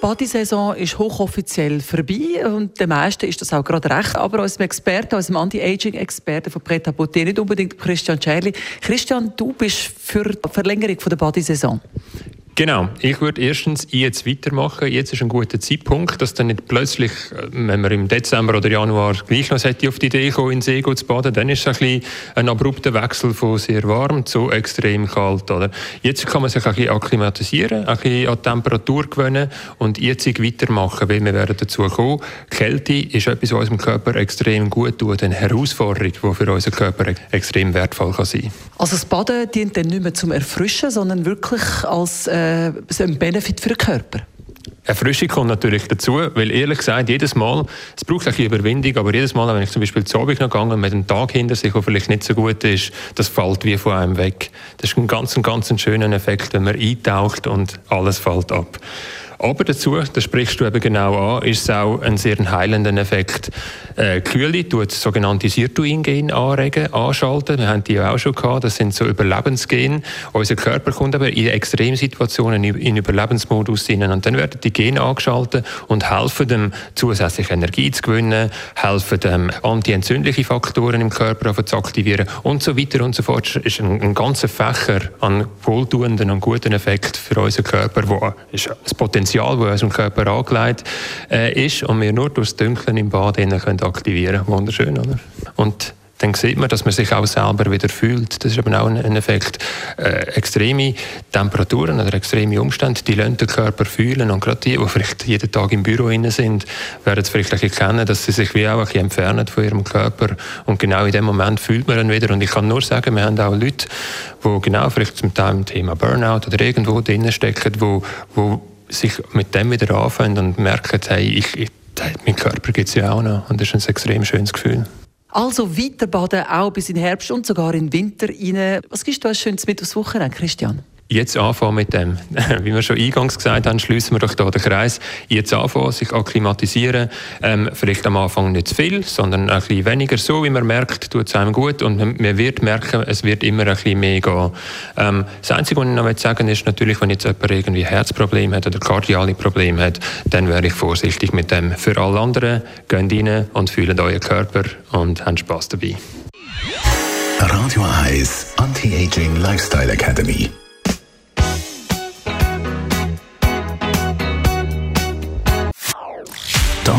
Bodysaison ist hochoffiziell vorbei und den meisten ist das auch gerade recht. Aber als Experte, als Anti-Aging-Experte von Preta Botte, nicht unbedingt Christian Scherli. Christian, du bist für die Verlängerung der Bodysaison. Genau. Ich würde erstens jetzt weitermachen. Jetzt ist ein guter Zeitpunkt, dass dann nicht plötzlich, äh, wenn man im Dezember oder Januar gleich noch auf die Idee kommen, in See zu baden, dann ist es ein, bisschen ein abrupter Wechsel von sehr warm zu extrem kalt. Oder? Jetzt kann man sich ein bisschen akklimatisieren, ein bisschen an die Temperatur gewöhnen und jetzt weitermachen, weil wir werden dazu kommen. Kälte ist etwas, was unserem Körper extrem gut tut, eine Herausforderung, die für unseren Körper extrem wertvoll kann sein. Also das Baden dient dann nicht mehr zum Erfrischen, sondern wirklich als äh, äh, ein Benefit für den Körper? Erfrischung kommt natürlich dazu, weil ehrlich gesagt, jedes Mal, es braucht ein bisschen Überwindung, aber jedes Mal, wenn ich zum Beispiel zu Abend noch gegangen mit einem Tag hinter sich, der vielleicht nicht so gut ist, das fällt wie von einem weg. Das ist ein ganz, ganz schöner Effekt, wenn man eintaucht und alles fällt ab. Aber dazu, das sprichst du eben genau an, ist es auch ein sehr heilender Effekt. Äh, Kühle tut sogenannte Sirtuin-Gen anregen, anschalten. Wir haben die ja auch schon gehabt. Das sind so Überlebensgene. Unser Körper kommt aber in Extremsituationen in Überlebensmodus hinein. Und dann werden die Gene angeschaltet und helfen dem, zusätzlich Energie zu gewinnen, helfen dem, antientzündliche Faktoren im Körper zu aktivieren und so weiter und so fort. Das ist ein, ein ganzer Fächer an wohltuenden und guten Effekten für unseren Körper, wo das Potenzial Potenzial, das in unserem Körper angelegt äh, ist und wir nur durch das Dunkeln im Bad können aktivieren können. Wunderschön, oder? Und dann sieht man, dass man sich auch selber wieder fühlt. Das ist aber auch ein Effekt. Äh, extreme Temperaturen oder extreme Umstände, die lassen den Körper fühlen. Und gerade die, die vielleicht jeden Tag im Büro sind, werden es vielleicht erkennen, dass sie sich wie auch ein bisschen entfernen von ihrem Körper. Und genau in dem Moment fühlt man dann wieder. Und ich kann nur sagen, wir haben auch Leute, die genau vielleicht zum Teil im Thema Burnout oder irgendwo drinnen stecken, die, die sich mit dem wieder anfangen und merken, hey, ich, ich, mein Körper gibt es ja auch noch. Und das ist ein extrem schönes Gefühl. Also weiter baden, auch bis in den Herbst und sogar in den Winter rein. Was gibst du als schönes mit aufs Wochenende, Christian? Jetzt anfangen mit dem. Wie wir schon eingangs gesagt haben, schließen wir doch hier den Kreis. Jetzt anfangen, sich akklimatisieren. Ähm, vielleicht am Anfang nicht zu viel, sondern ein bisschen weniger. So wie man merkt, tut es einem gut und man wird merken, es wird immer ein bisschen mehr gehen. Ähm, das Einzige, was ich noch sagen ist natürlich, wenn jetzt jemand irgendwie Herzprobleme hat oder kardiale Probleme hat, dann wäre ich vorsichtig mit dem. Für alle anderen, geht rein und fühlt euren Körper und habt Spass dabei. Radio Eyes Anti-Aging Lifestyle Academy